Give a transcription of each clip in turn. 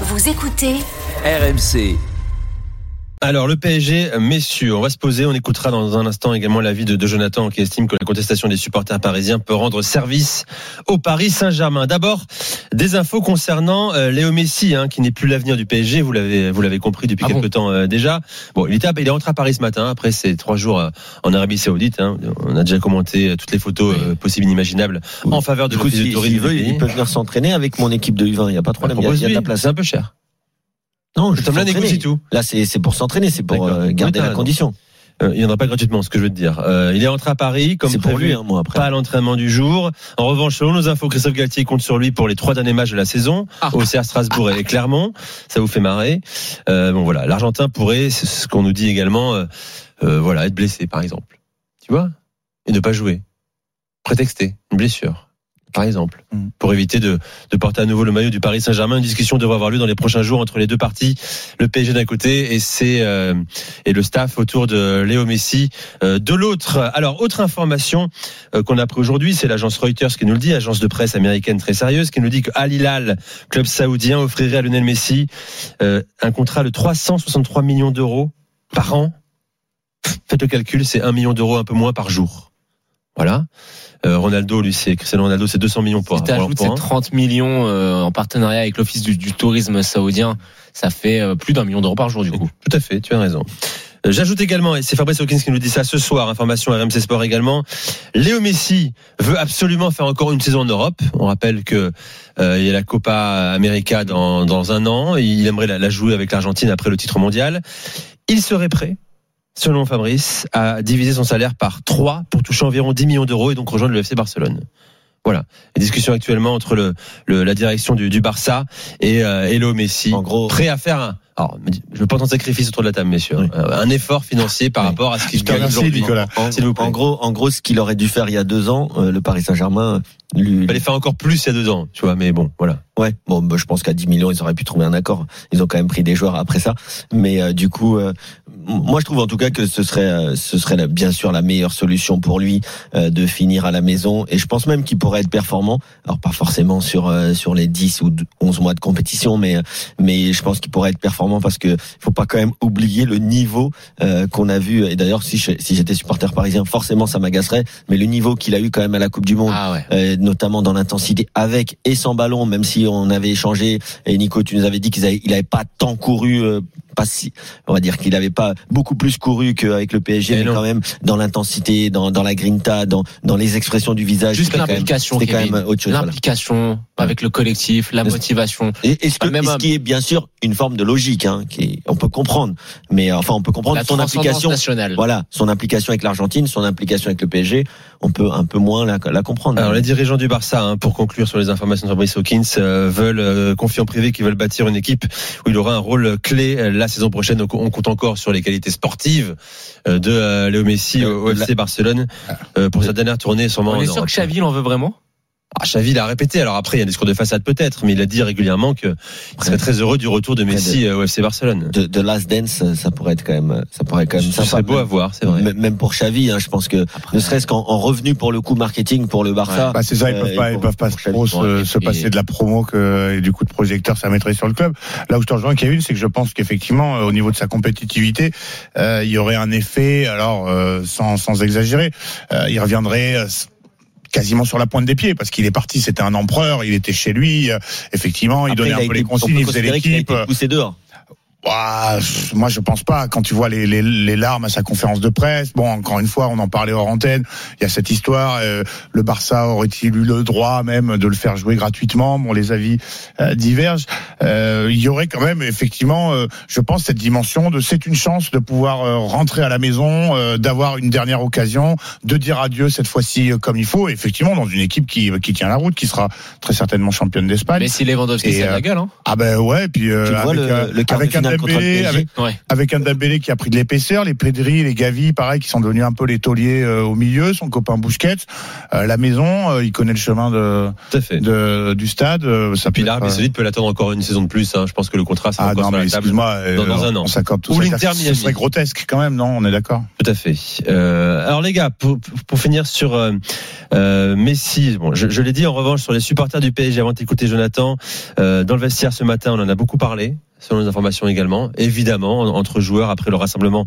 Vous écoutez RMC. Alors le PSG, messieurs, on va se poser, on écoutera dans un instant également l'avis de, de Jonathan qui estime que la contestation des supporters parisiens peut rendre service au Paris Saint-Germain. D'abord, des infos concernant euh, Léo Messi, hein, qui n'est plus l'avenir du PSG, vous l'avez vous l'avez compris depuis Ah quelques bon temps euh, déjà. Bon, il était, il est rentré à Paris ce matin après ces trois jours euh, en Arabie Saoudite. hein. On a déjà commenté euh, toutes les photos possibles et inimaginables en faveur de coup, de tourisme s'il du veut, il peut venir s'entraîner avec mon équipe de U20. Il n'y a pas de problème. Il y a, il y a de la place. C'est un peu cher. Non, je Tom négocie tout. Là, c'est c'est pour s'entraîner, c'est pour euh, garder Oui, la condition. Euh, il viendra pas gratuitement, ce que je veux te dire. Euh, il est rentré à Paris comme C'est pour prévu. lui, hein, moi, après. Pas à l'entraînement du jour. En revanche, selon nos infos, Christophe Galtier compte sur lui pour les trois derniers matchs de la saison, Ah. au CR Strasbourg et Clermont. Ça vous fait marrer. Euh, bon voilà, l'Argentin pourrait, c'est ce qu'on nous dit également, euh, euh, voilà, être blessé par exemple. Tu vois? Et ne pas jouer. Prétexter une blessure, par exemple, Mm. pour éviter de, de porter à nouveau le maillot du Paris Saint-Germain. Une discussion devrait avoir lieu dans les prochains jours entre les deux parties, le PSG d'un côté et c'est euh, et le staff autour de Léo Messi euh, de l'autre. Alors, autre information euh, qu'on a appris aujourd'hui, c'est l'agence Reuters qui nous le dit, agence de presse américaine très sérieuse, qui nous dit que Al Hilal, club saoudien, offrirait à Lionel Messi euh, un contrat de 363 millions d'euros par an. Faites le calcul, c'est 1 million d'euros un peu moins par jour. Voilà. Euh, Ronaldo, lui, c'est Cristiano Ronaldo, c'est 200 millions pour, Si t'ajoutes ces un. 30 millions euh, en partenariat avec l'Office du, du tourisme saoudien, ça fait euh, plus d'un million d'euros par jour du coup. Tout à fait, tu as raison. Euh, J'ajoute également, et c'est Fabrice Hawkins qui nous dit ça ce soir, information RMC Sport également, Léo Messi veut absolument faire encore une saison en Europe. On rappelle que euh, il y a la Copa América dans, dans un an, il aimerait la, la jouer avec l'Argentine après le titre mondial. Il serait prêt, selon Fabrice, à diviser son salaire par 3 pour toucher environ 10 millions d'euros et donc rejoindre le FC Barcelone. Voilà. Les discussions actuellement entre le, le- la direction du, du Barça et, euh, Messi En gros, prêt à faire un. Alors, je veux pas entendre sacrifice autour de la table, messieurs. Oui. Euh, Un effort financier par Oui. rapport à ce qu'il gagne aujourd'hui. Nicolas. en, S'il vous plaît. en gros, en gros, ce qu'il aurait dû faire il y a deux ans, euh, le Paris Saint-Germain, lui, Il fallait faire encore plus il y a deux ans, tu vois. Mais bon, voilà. Ouais, bon, bah, je pense qu'à 10 millions, ils auraient pu trouver un accord. Ils ont quand même pris des joueurs après ça. Mais euh, du coup, euh, moi, je trouve en tout cas que ce serait, euh, ce serait la- bien sûr la meilleure solution pour lui euh, de finir à la maison. Et je pense même qu'il pourrait être performant. Alors pas forcément sur euh, sur les 10 ou 11 mois de compétition, mais mais je pense qu'il pourrait être performant parce que faut pas quand même oublier le niveau euh, qu'on a vu. Et d'ailleurs, si j'étais supporter parisien, forcément ça m'agacerait. Mais le niveau qu'il a eu quand même à la Coupe du Monde Ah ouais. euh, notamment dans l'intensité avec et sans ballon, même si on avait échangé. Et Nico, tu nous avais dit qu'il avait, il avait pas tant couru, euh, pas si, on va dire qu'il avait pas beaucoup plus couru qu'avec le PSG, mais quand même dans l'intensité, dans, dans la grinta, dans, dans les expressions du visage. Juste c'était quand même- l'implication, C'était quand même autre chose. voilà. L'implication avec le collectif, la motivation. Et, et ce, que- même ce qui est bien sûr une forme de logique, hein, qui est- on peut comprendre, mais euh, enfin on peut comprendre La son implication. nationale. Voilà, son implication avec l'Argentine, son implication avec le PSG, on peut un peu moins la, la comprendre. Alors les dirigeants du Barça, hein, pour conclure sur les informations de Fabrice Hawkins, euh, veulent euh, confier en privé qu'ils veulent bâtir une équipe où il aura un rôle clé euh, la saison prochaine. On compte encore sur les qualités sportives euh, de euh, Léo Messi au, au Euh, FC Barcelone euh, pour sa dernière tournée sûrement. On est sûr que Xavi il en veut vraiment? Ah, Xavi l'a répété. Alors après, il y a un discours de façade peut-être, mais il a dit régulièrement qu'il serait très heureux du retour de Messi euh, au FC Barcelone. de, de Last Dance, ça pourrait être quand même, ça pourrait quand même sympa. serait beau à voir, c'est vrai. Même pour Xavi, hein, je pense que ne serait-ce qu'en en revenu pour le coup marketing pour le Barça. Bah, c'est ça, ils Euh, peuvent et pas, ils pour- peuvent pas pour trop se, se passer de la promo que, et du coup de projecteur ça mettrait sur le club. Là où je te rejoins, Kevin, c'est que je pense qu'effectivement, euh, au niveau de sa compétitivité, euh, il y aurait un effet, alors euh, sans, sans exagérer, euh, il reviendrait euh, quasiment sur la pointe des pieds parce qu'il est parti, c'était un empereur, il était chez lui, euh, effectivement, il Après, donnait un peu été- les on consignes, il faisait l'équipe. été poussé dehors. Pff, moi, je pense pas. Quand tu vois les, les, les larmes à sa conférence de presse, bon, encore une fois, on en parlait hors antenne. Il y a cette histoire. euh, le Barça aurait-il eu le droit même de le faire jouer gratuitement? Bon, les avis euh, divergent. Euh, il y aurait quand même, effectivement, euh, je pense cette dimension de c'est une chance de pouvoir euh, rentrer à la maison, euh, d'avoir une dernière occasion, de dire adieu cette fois-ci euh, comme il faut. Effectivement, dans une équipe qui qui tient la route, qui sera très certainement championne d'Espagne. Mais si Lewandowski c'est euh, la gueule hein. Ah ben ouais, puis euh, Tu vois avec, le- euh, le quart de avec un Dembélé, avec, Ouais. avec un Dembélé qui a pris de l'épaisseur, les Pedri, les Gavi, pareil, qui sont devenus un peu les tauliers euh, au milieu, son copain Busquets, euh, la maison, euh, il connaît le chemin de, fait. du stade, euh, ça Puis être, euh, Saoudite peut l'attendre encore une saison de plus. Hein. Je pense que le contrat, ça Ah encore non, sur mais la table. dans- dans un an. on s'accorde tout Ou ça. Ce serait grotesque quand même, non On est d'accord Tout à fait. Alors les gars, pour, pour finir sur Messi, bon, je, je l'ai dit en revanche sur les supporters du PSG avant d'écouter Jonathan, dans le vestiaire ce matin, on en a beaucoup parlé. Selon les informations également, évidemment, en- entre joueurs après le rassemblement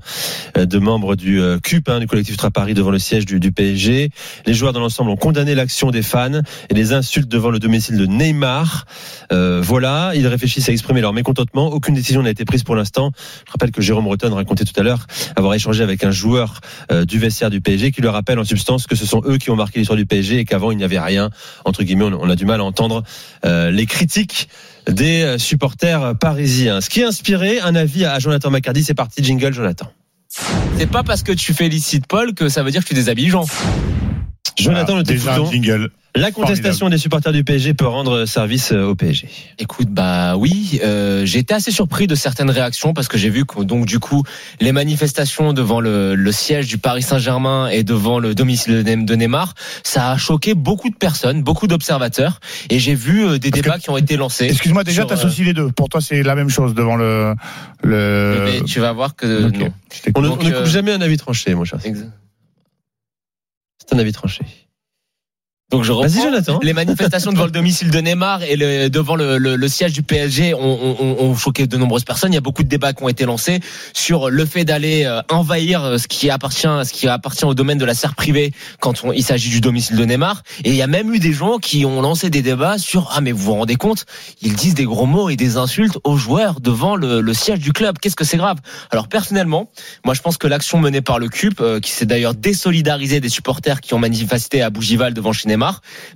euh, de membres du euh, CUP, hein, du collectif Ultra Paris devant le siège du, du PSG. Les joueurs dans l'ensemble ont condamné l'action des fans et les insultes devant le domicile de Neymar. Euh, voilà, ils réfléchissent à exprimer leur mécontentement. Aucune décision n'a été prise pour l'instant. Je rappelle que Jérôme Breton racontait tout à l'heure avoir échangé avec un joueur euh, du vestiaire du PSG qui lui rappelle en substance que ce sont eux qui ont marqué l'histoire du PSG et qu'avant il n'y avait rien. Entre guillemets, on, on a du mal à entendre euh, les critiques des euh, supporters parisiens. Ce qui a inspiré un avis à Jonathan Macardy. C'est parti, jingle Jonathan. C'est pas parce que tu félicites Paul que ça veut dire que tu déshabilles Jean. Jonathan, Voilà, le déjà un jingle. La contestation des supporters du PSG peut rendre service euh, au PSG. Écoute, bah oui, euh, j'ai été assez surpris de certaines réactions parce que j'ai vu que donc du coup les manifestations devant le, le siège du Paris Saint-Germain et devant le domicile de Ne- de Neymar, ça a choqué beaucoup de personnes, beaucoup d'observateurs, et j'ai vu euh, des Parce débats que- qui ont été lancés. Excuse-moi, déjà, t'associes les deux. Pour toi, c'est la même chose devant le. le... Mais tu vas voir que non. On ne, Donc, on ne euh, coupe jamais un avis tranché, mon cher. Ex- C'est un avis tranché. Donc je reprends. Jonathan. Les manifestations devant le domicile de Neymar et le, devant le, le- le siège du PSG ont, ont- ont choqué de nombreuses personnes. Il y a beaucoup de débats qui ont été lancés sur le fait d'aller euh, envahir euh, ce qui appartient, ce qui appartient au domaine de la sphère privée quand on- il s'agit du domicile de Neymar. Et il y a même eu des gens qui ont lancé des débats sur ah mais vous vous rendez compte, ils disent des gros mots et des insultes aux joueurs devant le, le siège du club. Qu'est-ce que c'est grave? Alors personnellement, moi je pense que l'action menée par le CUP, euh, qui s'est d'ailleurs désolidarisé des supporters qui ont manifesté à Bougival devant chez Neymar,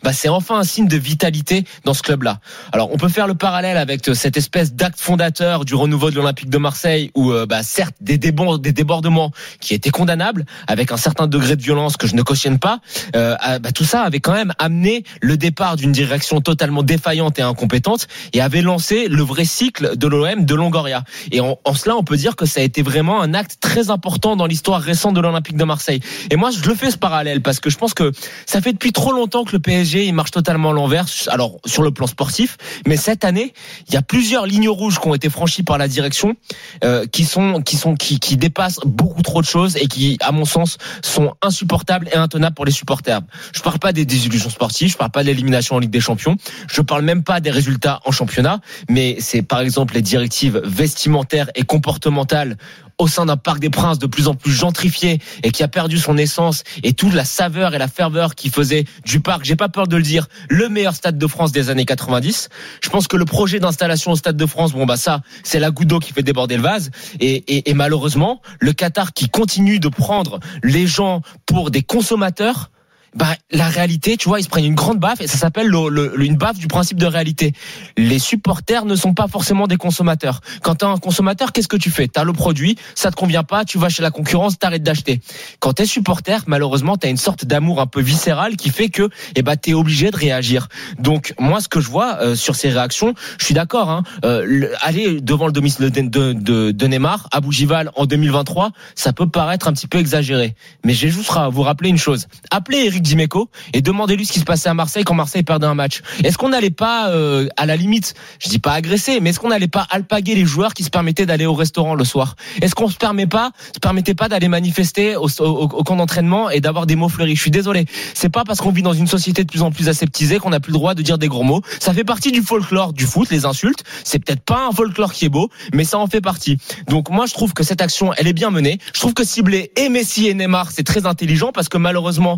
bah c'est enfin un signe de vitalité dans ce club-là. Alors on peut faire le parallèle avec euh, cette espèce d'acte fondateur du renouveau de l'Olympique de Marseille, où euh, bah, certes des, débon- des débordements qui étaient condamnables, avec un certain degré de violence que je ne cautionne pas, euh, ah, bah, tout ça avait quand même amené le départ d'une direction totalement défaillante et incompétente, et avait lancé le vrai cycle de l'OM de Longoria. Et en cela, on peut dire que ça a été vraiment un acte très important dans l'histoire récente de l'Olympique de Marseille. Et moi, je le fais ce parallèle parce que je pense que ça fait depuis trop longtemps que le PSG il marche totalement à l'envers. Alors sur le plan sportif, mais cette année, il y a plusieurs lignes rouges qui ont été franchies par la direction, euh, qui sont qui sont qui, qui dépassent beaucoup trop de choses et qui, à mon sens, sont insupportables et intenables pour les supporters. Je parle pas des désillusions sportives, je parle pas de l'élimination en Ligue des Champions, je parle même pas des résultats en championnat, mais c'est par exemple les directives vestimentaires et comportementales au sein d'un parc des princes de plus en plus gentrifié et qui a perdu son essence et toute la saveur et la ferveur qui faisait du parc, j'ai pas peur de le dire, le meilleur stade de France des années 90. Je pense que le projet d'installation au stade de France, bon bah ça, c'est la goutte d'eau qui fait déborder le vase et, et, et malheureusement, le Qatar qui continue de prendre les gens pour des consommateurs bah, la réalité, tu vois, ils se prennent une grande baffe et ça s'appelle le- le- une baffe du principe de réalité. Les supporters ne sont pas forcément des consommateurs. Quand tu es un consommateur, qu'est-ce que tu fais? Tu as le produit, ça te convient pas, tu vas chez la concurrence, t'arrêtes d'acheter. Quand tu es supporter, malheureusement, tu as une sorte d'amour un peu viscéral qui fait que eh ben, tu es obligé de réagir. Donc, moi, ce que je vois euh, sur ces réactions, je suis d'accord. Hein, euh, le- aller devant le domicile de, de, de, Neymar, à Bougival, en 2023, ça peut paraître un petit peu exagéré. Mais je vais juste vous rappeler une chose. Appelez Dimeco et demandez-lui ce qui se passait à Marseille quand Marseille perdait un match. Est-ce qu'on n'allait pas, euh, à la limite, je dis pas agresser, mais est-ce qu'on n'allait pas alpaguer les joueurs qui se permettaient d'aller au restaurant le soir? Est-ce qu'on se permet pas, se permettait pas d'aller manifester au, camp d'entraînement et d'avoir des mots fleuris? Je suis désolé. C'est pas parce qu'on vit dans une société de plus en plus aseptisée qu'on n'a plus le droit de dire des gros mots. Ça fait partie du folklore du foot, les insultes. C'est peut-être pas un folklore qui est beau, mais ça en fait partie. Donc moi, je trouve que cette action, elle est bien menée. Je trouve que cibler et Messi et Neymar, c'est très intelligent parce que malheureusement,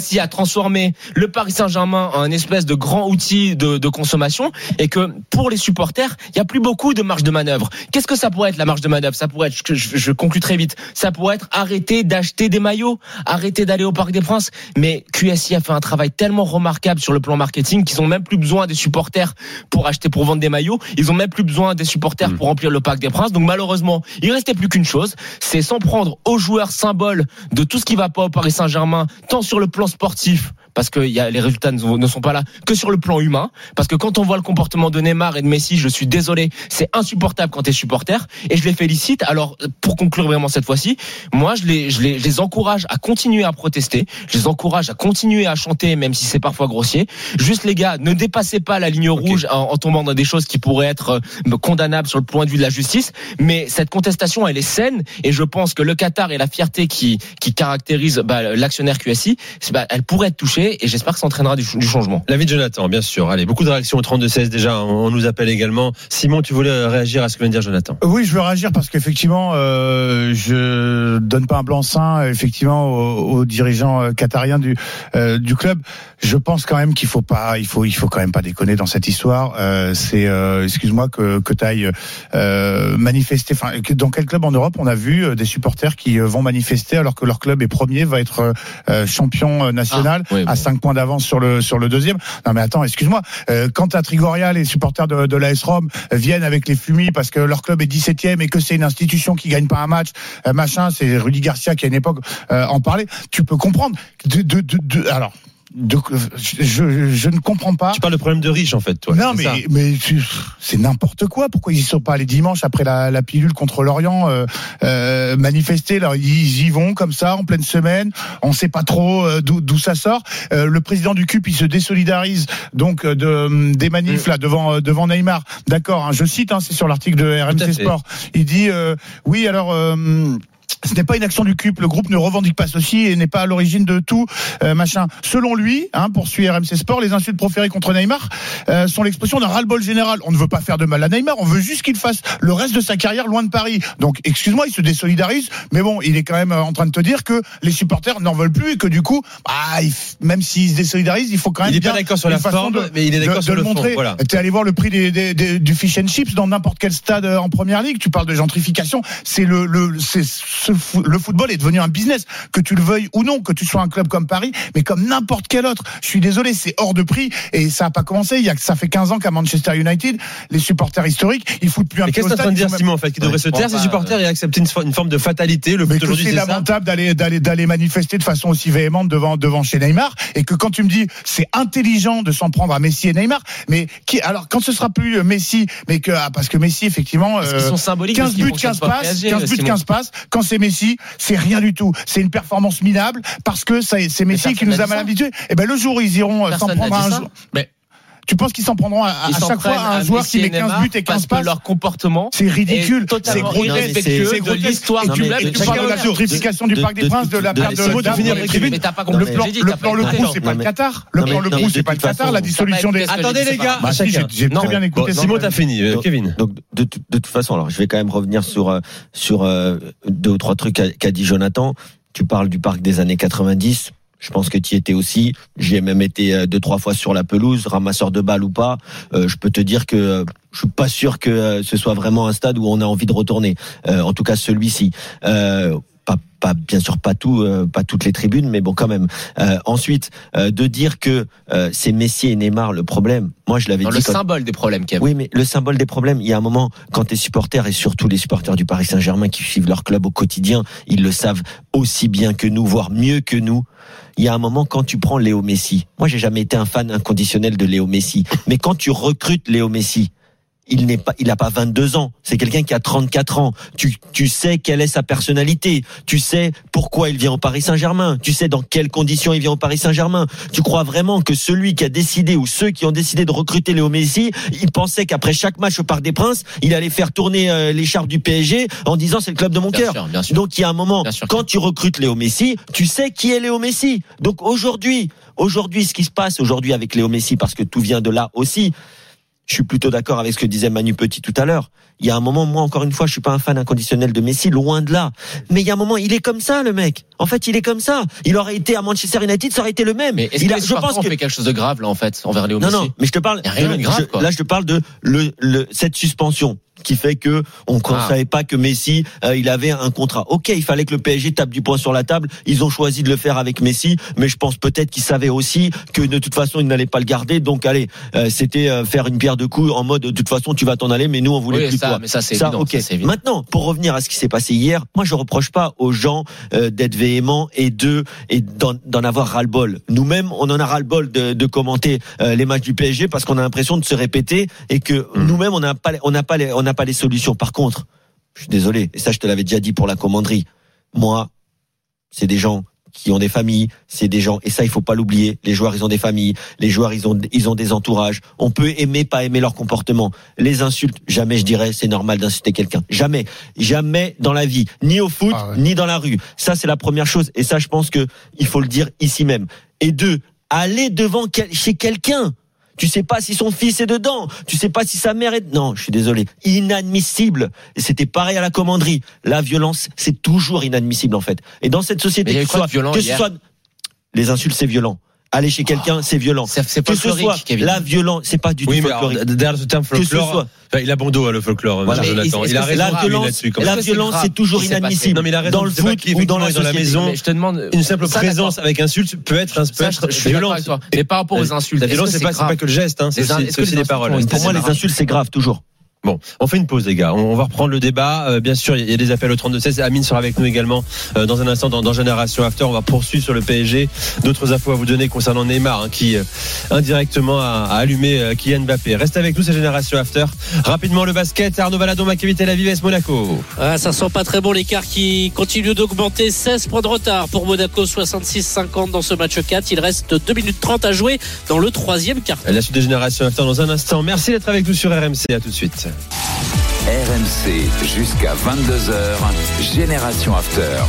QSI a transformé le Paris Saint-Germain en un espèce de grand outil de, de consommation et que pour les supporters, il y a plus beaucoup de marge de manœuvre. Qu'est-ce que ça pourrait être la marge de manœuvre? Ça pourrait être, je, je- je conclue très vite, ça pourrait être arrêter d'acheter des maillots, arrêter d'aller au Parc des Princes. Mais QSI a fait un travail tellement remarquable sur le plan marketing qu'ils ont même plus besoin des supporters pour acheter, pour vendre des maillots. Ils ont même plus besoin des supporters pour remplir le Parc des Princes. Donc malheureusement, il restait plus qu'une chose, c'est s'en prendre aux joueurs symboles de tout ce qui va pas au Paris Saint-Germain, tant sur le plan sportif parce que y a, les résultats ne, sont pas là que sur le plan humain. Parce que quand on voit le comportement de Neymar et de Messi, je suis désolé, c'est insupportable quand tu es supporter. Et je les félicite. Alors, pour conclure vraiment cette fois-ci, moi, je les, je les, je les encourage à continuer à protester. Je les encourage à continuer à chanter, même si c'est parfois grossier. Juste les gars, ne dépassez pas la ligne rouge en, en tombant dans des choses qui pourraient être euh, condamnables sur le point de vue de la justice. Mais cette contestation, elle est saine. Et je pense que le Qatar et la fierté qui, qui caractérise bah, l'actionnaire QSI, bah, elle pourrait être touchée. Et j'espère que ça entraînera du, du changement. L'avis de Jonathan, bien sûr. Allez, beaucoup de réactions au 32-16 déjà. On on nous appelle également. Simon, tu voulais réagir à ce que vient de dire Jonathan? Oui, je veux réagir parce qu'effectivement, euh, je donne pas un blanc-seing effectivement aux, aux dirigeants euh, qatariens du euh, du club. Je pense quand même qu'il faut pas, il faut, il faut quand même pas déconner dans cette histoire. Euh, c'est, euh, excuse-moi que que t'ailles euh, manifester. Enfin, que- dans quel club en Europe on a vu euh, des supporters qui euh, vont manifester alors que leur club est premier, va être euh, champion euh, national? Ah, oui, à bon. 5 points d'avance sur le sur le deuxième. Non mais attends, excuse-moi. Euh, quand à Trigoria, les supporters de, de l'AS Rome viennent avec les fumis parce que leur club est 17e et que c'est une institution qui gagne pas un match, euh, machin, c'est Rudy Garcia qui à une époque euh, en parlait. Tu peux comprendre. De, de, de- alors. De, je, je, je ne comprends pas. Tu parles de problème de riches, en fait, toi. non, ça mais, c'est n'importe quoi. Pourquoi ils y sont pas allés dimanche après la, la pilule contre l'Orient euh, euh, manifester? Là, Ils y vont comme ça en pleine semaine. On sait pas trop euh, d'où ça sort. Euh, le président du CUP, il se désolidarise donc euh, de, des manifs là devant devant Neymar. D'accord. hein, je cite, hein, c'est sur l'article de RMC. Sport. Il dit euh, oui alors. Ce n'est pas une action du CUP. Le groupe ne revendique pas ceci et n'est pas à l'origine de tout euh, machin. Selon lui, hein, poursuit RMC Sport, les insultes proférées contre Neymar euh, sont l'expression d'un ras-le-bol général. On ne veut pas faire de mal à Neymar, on veut juste qu'il fasse le reste de sa carrière loin de Paris. Donc, excuse-moi, il se désolidarise, mais bon, il est quand même euh, en train de te dire que les supporters n'en veulent plus et que du coup, bah, même s'il se désolidarise, il faut quand même Il est bien pas d'accord sur la façon forme, de- mais il est d'accord de sur le fond. montrer. Voilà. T'es allé voir le prix des, des- des- du fish and chips dans n'importe quel stade euh, en première ligue. Tu parles de gentrification. C'est le, le, c'est ce fo- le football est devenu un business. Que tu le veuilles ou non, que tu sois un club comme Paris, mais comme n'importe quel autre. Je suis désolé, c'est hors de prix et ça a pas commencé. Il y a ça fait 15 ans qu'à Manchester United, les supporters historiques, ils foutent plus un qu'est-ce que tu es en train de dire, Simon, en fait, qu'il devrait se taire, bah, supporters, et accepter une, fo- une forme de fatalité Le mais foot que aujourd'hui, c'est lamentable d'aller d'aller d'aller manifester de façon aussi véhémente devant devant chez Neymar et que quand tu me dis c'est intelligent de s'en prendre à Messi et Neymar mais qui alors quand ce sera plus euh, Messi mais que ah, parce que Messi effectivement Parce euh, sont symboliques. 15 parce qu'ils buts, fonctionnent 15 pas au passes, PSG, 15 buts, Simon. 15 passes. Quand c'est Messi, c'est rien du tout. C'est une performance minable parce que c'est Messi qui nous a mal habitués. Et ben le jour où ils iront euh, s'en prendre un jour. Mais Tu penses qu'ils s'en prendront à, à chaque fois à un joueur qui met et 15 Neymar buts et 15 parce que passes leur comportement C'est ridicule, c'est grotesque, c'est de grotesque. l'histoire Et du tu, parles de la gentrification du de- Parc des de- Princes, de la de- perte de- de laissez-moi d'arbres finir les tribunes. Le plan, le. Crous, c'est pas le Qatar. Le plan Le mais c'est de pas le Qatar. La dissolution des. Attendez, les gars. j'ai très bien écouté. Simon, t'as fini. Kevin. Donc de, tout- de toute façon, alors je vais quand même revenir sur euh, sur euh, deux ou trois trucs qu'a dit Jonathan. Tu parles du parc des années 90. Je pense que tu étais aussi. J'y ai même été euh, deux trois fois sur la pelouse, ramasseur de balles ou pas. Euh, je peux te dire que euh, je suis pas sûr que ce soit vraiment un stade où on a envie de retourner. En tout cas, celui-ci. Pas, pas bien sûr pas tout, euh, pas toutes les tribunes, mais bon quand même. Euh, ensuite, euh, de dire que euh, c'est Messi et Neymar le problème. Moi, je l'avais dit. le quand- symbole des problèmes, Kev. oui, mais le symbole des problèmes, il y a un moment, quand tes supporters, et surtout les supporters du Paris Saint-Germain qui suivent leur club au quotidien, ils le savent aussi bien que nous, voire mieux que nous. Il y a un moment, quand tu prends Léo Messi, moi j'ai jamais été un fan inconditionnel de Léo Messi, mais quand tu recrutes Léo Messi, il n'est pas, il a pas 22 ans. C'est quelqu'un qui a 34 ans. Tu, tu sais quelle est sa personnalité. Tu sais pourquoi il vient au Paris Saint-Germain. Tu sais dans quelles conditions il vient au Paris Saint-Germain. Tu crois vraiment que celui qui a décidé ou ceux qui ont décidé de recruter Léo Messi, ils pensaient qu'après chaque match au Parc des Princes, il allait faire tourner euh, l'écharpe du PSG en disant c'est le club de mon cœur. Donc il y a un moment, quand tu recrutes Léo Messi, tu sais qui est Léo Messi. Donc aujourd'hui, aujourd'hui, ce qui se passe aujourd'hui avec Léo Messi, parce que tout vient de là aussi, je suis plutôt d'accord avec ce que disait Manu Petit tout à l'heure. Il y a un moment, moi encore une fois, je suis pas un fan inconditionnel de Messi, loin de là. Mais il y a un moment, il est comme ça, le mec. En fait, il est comme ça. Il aurait été à Manchester United, ça aurait été le même. Mais Il que a- je pense que fait quelque chose de grave là en fait envers Léo non, Messi non, mais je te parle. Y a rien de grave, je- quoi. là, je te parle de le, le, cette suspension. Qui fait que on ne Ah. savait pas que Messi euh, il avait un contrat. Ok, il fallait que le PSG tape du poing sur la table. Ils ont choisi de le faire avec Messi, mais je pense peut-être qu'ils savaient aussi que de toute façon ils n'allaient pas le garder. Donc allez, euh, c'était euh, faire une pierre de coups en mode de toute façon tu vas t'en aller, mais nous on voulait Oui, plus ça, toi. mais ça c'est Ça, évident. ok. ça, c'est évident. Maintenant, pour revenir à ce qui s'est passé hier, moi je reproche pas aux gens euh, d'être véhéments et de et d'en avoir ras-le-bol. Nous-mêmes, on en a ras-le-bol de, de commenter euh, les matchs du PSG parce qu'on a l'impression de se répéter et que Mm. nous-mêmes on n'a pas on n'a pas les, on n'a pas les solutions. Par contre, je suis désolé, et ça je te l'avais déjà dit pour la commanderie. Moi, c'est des gens qui ont des familles, c'est des gens et ça il faut pas l'oublier. Les joueurs ils ont des familles, les joueurs ils ont ils ont des entourages. On peut aimer pas aimer leur comportement. Les insultes, jamais je dirais c'est normal d'insulter quelqu'un. Jamais, jamais dans la vie, ni au foot, Ah ouais. ni dans la rue. Ça c'est la première chose et ça je pense que il faut le dire ici même. Et deux, aller devant quel- chez quelqu'un. Tu sais pas si son fils est dedans. Tu sais pas si sa mère est. Non, je suis désolé. Inadmissible. Et c'était pareil à la commanderie. La violence, c'est toujours inadmissible en fait. Et dans cette société, que soit, que ce soit- les insultes, c'est violent. Aller chez quelqu'un, c'est violent. C'est Que ce soit la violence, c'est pas du Oui, tout alors, folklorique. derrière ce terme Que ce folklore, soit. enfin, il a bon dos à le folklore, Voilà. Jonathan. est-ce Il a raison La lui, violence, là-dessus. la violence, c'est toujours inadmissible. Non, mais il a raison. Dans le foot ou dans la dans maison, Mais je te demande. Une simple Ça, présence avec insulte peut être, violente. avec toi. Mais par rapport aux insultes, La violence, c'est pas, que le geste, hein, c'est aussi, des paroles. Pour moi, les insultes, c'est grave, toujours. Bon, on fait une pause, les gars. On va reprendre le débat. Euh, bien sûr, il y a des appels au 32-16. Amine sera avec nous également euh, dans un instant dans, dans Génération After. On va poursuivre sur le PSG. D'autres infos à vous donner concernant Neymar, hein, qui euh, indirectement a, a allumé euh, Kylian Mbappé. Reste avec nous, c'est Génération After. Rapidement, le basket. Arnaud Valadon, Maccabi Tel Aviv, AS Monaco. Ah, ça sent pas très bon l'écart qui continue d'augmenter. 16 points de retard pour Monaco, 66-50 dans ce match 4. Il reste 2 minutes 30 à jouer dans le troisième quart. La suite de Génération After dans un instant. Merci d'être avec nous sur RMC. À tout de suite. RMC jusqu'à 22h, Génération After.